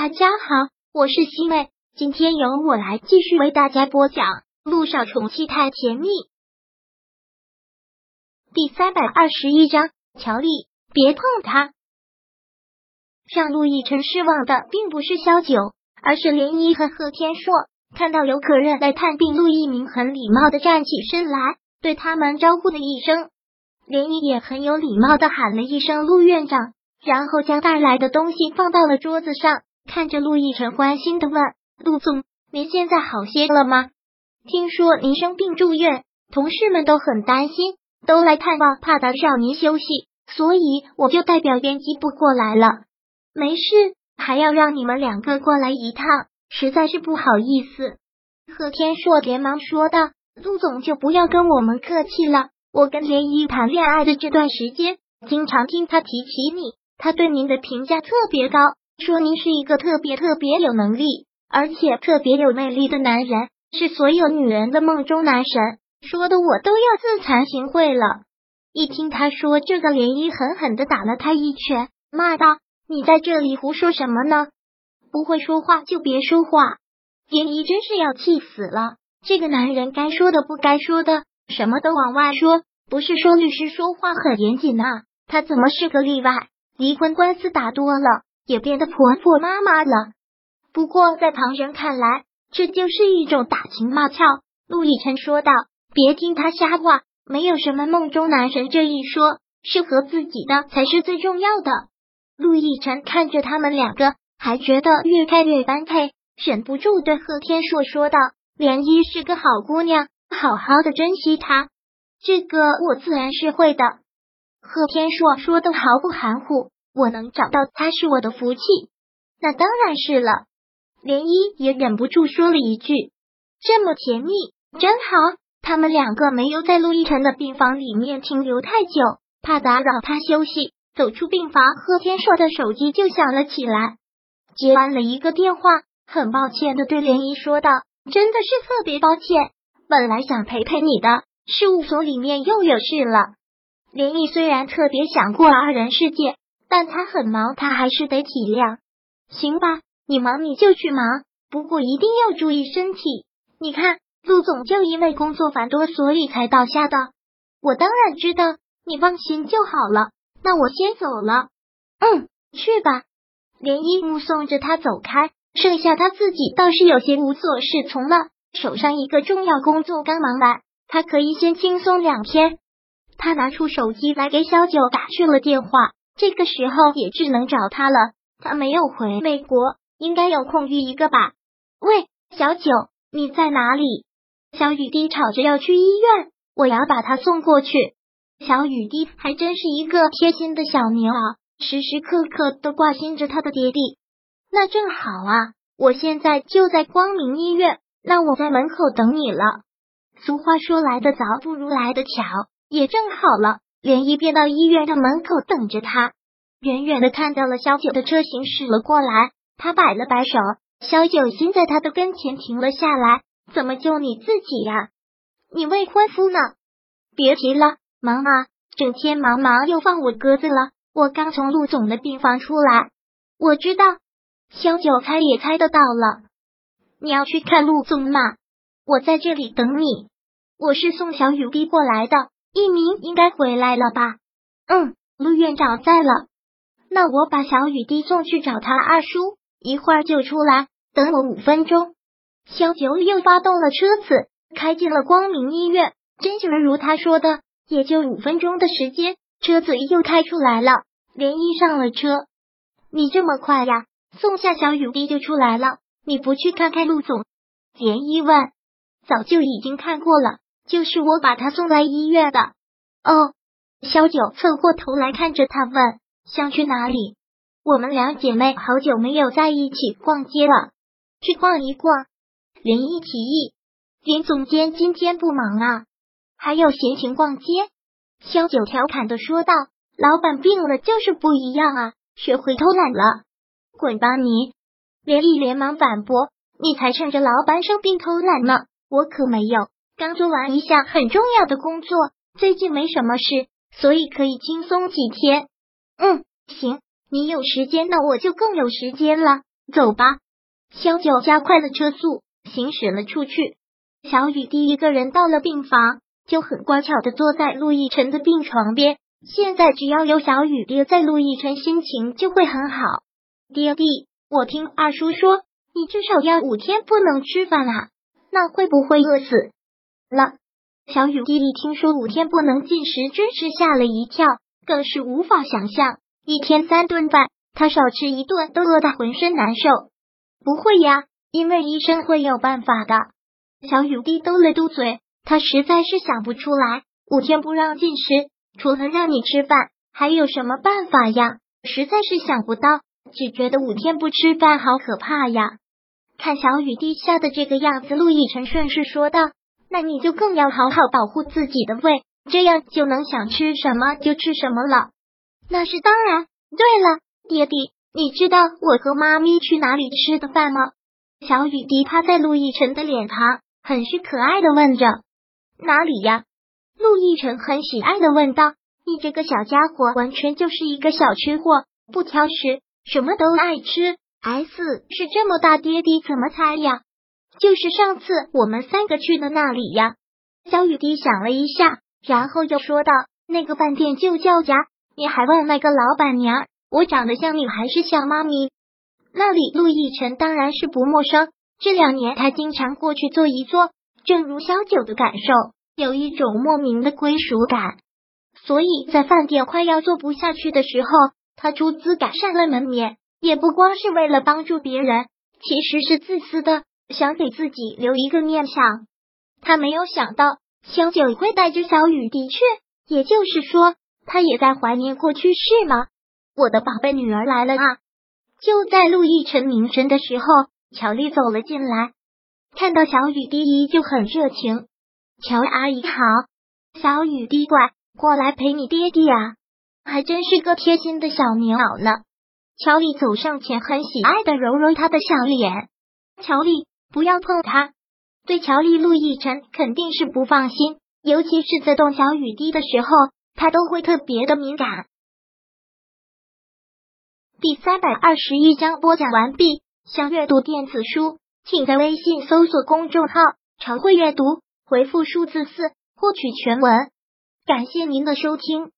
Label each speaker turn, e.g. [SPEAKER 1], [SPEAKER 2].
[SPEAKER 1] 大家好，我是西妹，今天由我来继续为大家播讲《陆少宠妻太甜蜜》第三百二十一章。乔丽，别碰他！让陆亦辰失望的并不是萧九，而是涟漪和贺天硕。看到有客人来探病，陆一鸣很礼貌的站起身来，对他们招呼了一声。涟漪也很有礼貌的喊了一声“陆院长”，然后将带来的东西放到了桌子上。看着陆亦辰，关心的问：“陆总，您现在好些了吗？听说您生病住院，同事们都很担心，都来探望，怕打扰您休息，所以我就代表编辑部过来了。没事，还要让你们两个过来一趟，实在是不好意思。”贺天硕连忙说道：“陆总就不要跟我们客气了，我跟连依谈恋爱的这段时间，经常听他提起你，他对您的评价特别高。”说您是一个特别特别有能力，而且特别有魅力的男人，是所有女人的梦中男神，说的我都要自惭形秽了。一听他说这个，涟漪狠狠的打了他一拳，骂道：“你在这里胡说什么呢？不会说话就别说话。”涟漪真是要气死了，这个男人该说的不该说的，什么都往外说。不是说律师说话很严谨啊，他怎么是个例外？离婚官司打多了。也变得婆婆妈妈了。不过在旁人看来，这就是一种打情骂俏。陆亦辰说道：“别听他瞎话，没有什么梦中男神这一说，适合自己的才是最重要的。”陆亦辰看着他们两个，还觉得越看越般配，忍不住对贺天硕说道：“莲漪是个好姑娘，好好的珍惜她。”这个我自然是会的。贺天硕说的毫不含糊。我能找到他是我的福气，那当然是了。涟漪也忍不住说了一句：“这么甜蜜，真好。”他们两个没有在陆亦辰的病房里面停留太久，怕打扰他休息。走出病房，贺天硕的手机就响了起来，接完了一个电话，很抱歉的对涟漪说道：“真的是特别抱歉，本来想陪陪你的，事务所里面又有事了。”涟漪虽然特别想过二人世界。但他很忙，他还是得体谅。行吧，你忙你就去忙，不过一定要注意身体。你看，陆总就因为工作繁多，所以才倒下的。我当然知道，你放心就好了。那我先走了。嗯，去吧。连依目送着他走开，剩下他自己倒是有些无所适从了。手上一个重要工作刚忙完，他可以先轻松两天。他拿出手机来给小九打去了电话。这个时候也只能找他了。他没有回美国，应该有空余一个吧？喂，小九，你在哪里？小雨滴吵着要去医院，我要把他送过去。小雨滴还真是一个贴心的小棉袄，时时刻刻都挂心着他的爹地。那正好啊，我现在就在光明医院，那我在门口等你了。俗话说来的早不如来的巧，也正好了。连一便到医院的门口等着他，远远的看到了小九的车行驶了过来，他摆了摆手，小九先在他的跟前停了下来。怎么就你自己呀？你未婚夫呢？别提了，忙啊，整天忙忙又放我鸽子了。我刚从陆总的病房出来，我知道，小九猜也猜得到了。你要去看陆总吗？我在这里等你。我是送小雨滴过来的。一鸣应该回来了吧？嗯，陆院长在了。那我把小雨滴送去找他二叔，一会儿就出来，等我五分钟。小九又发动了车子，开进了光明医院。真就如他说的，也就五分钟的时间，车子又开出来了。连衣上了车，你这么快呀？送下小雨滴就出来了？你不去看看陆总？连漪问。早就已经看过了。就是我把他送来医院的。哦，小九侧过头来看着他问：“想去哪里？”我们两姐妹好久没有在一起逛街了，去逛一逛。林一提议：“林总监今天不忙啊，还有闲情逛街？”小九调侃的说道：“老板病了就是不一样啊，学会偷懒了。”滚吧你！连毅连忙反驳：“你才趁着老板生病偷懒呢，我可没有。”刚做完一项很重要的工作，最近没什么事，所以可以轻松几天。嗯，行，你有时间，那我就更有时间了。走吧。萧九加快了车速，行驶了出去。小雨滴一个人到了病房，就很乖巧的坐在陆亦辰的病床边。现在只要有小雨爹在，陆亦辰心情就会很好。爹地，我听二叔说，你至少要五天不能吃饭啊，那会不会饿死了？小雨滴一听说五天不能进食，真是吓了一跳，更是无法想象一天三顿饭，他少吃一顿都饿得浑身难受。不会呀，因为医生会有办法的。小雨滴嘟了嘟嘴，他实在是想不出来，五天不让进食，除了让你吃饭，还有什么办法呀？实在是想不到，只觉得五天不吃饭好可怕呀。看小雨滴吓的这个样子，陆亦辰顺势说道。那你就更要好好保护自己的胃，这样就能想吃什么就吃什么了。那是当然。对了，爹地，你知道我和妈咪去哪里吃的饭吗？小雨滴趴在陆亦辰的脸庞，很是可爱的问着。哪里呀？陆亦辰很喜爱的问道。你这个小家伙完全就是一个小吃货，不挑食，什么都爱吃。S 是这么大，爹地怎么猜呀？就是上次我们三个去的那里呀。小雨滴想了一下，然后又说道：“那个饭店就叫家，你还问那个老板娘，我长得像你还是像妈咪？”那里陆亦辰当然是不陌生，这两年他经常过去坐一坐。正如萧九的感受，有一种莫名的归属感。所以在饭店快要做不下去的时候，他出资改善了门面，也不光是为了帮助别人，其实是自私的。想给自己留一个念想，他没有想到小九会带着小雨的确，也就是说，他也在怀念过去是吗？我的宝贝女儿来了啊！就在陆亦辰凝神的时候，乔丽走了进来，看到小雨滴依旧很热情。乔阿姨好，小雨滴乖，过来陪你爹爹啊，还真是个贴心的小棉袄呢。乔丽走上前，很喜爱的揉揉他的小脸，乔丽。不要碰他！对乔丽、陆亦辰肯定是不放心，尤其是在动小雨滴的时候，他都会特别的敏感。第三百二十一章播讲完毕。想阅读电子书，请在微信搜索公众号“常会阅读”，回复数字四获取全文。感谢您的收听。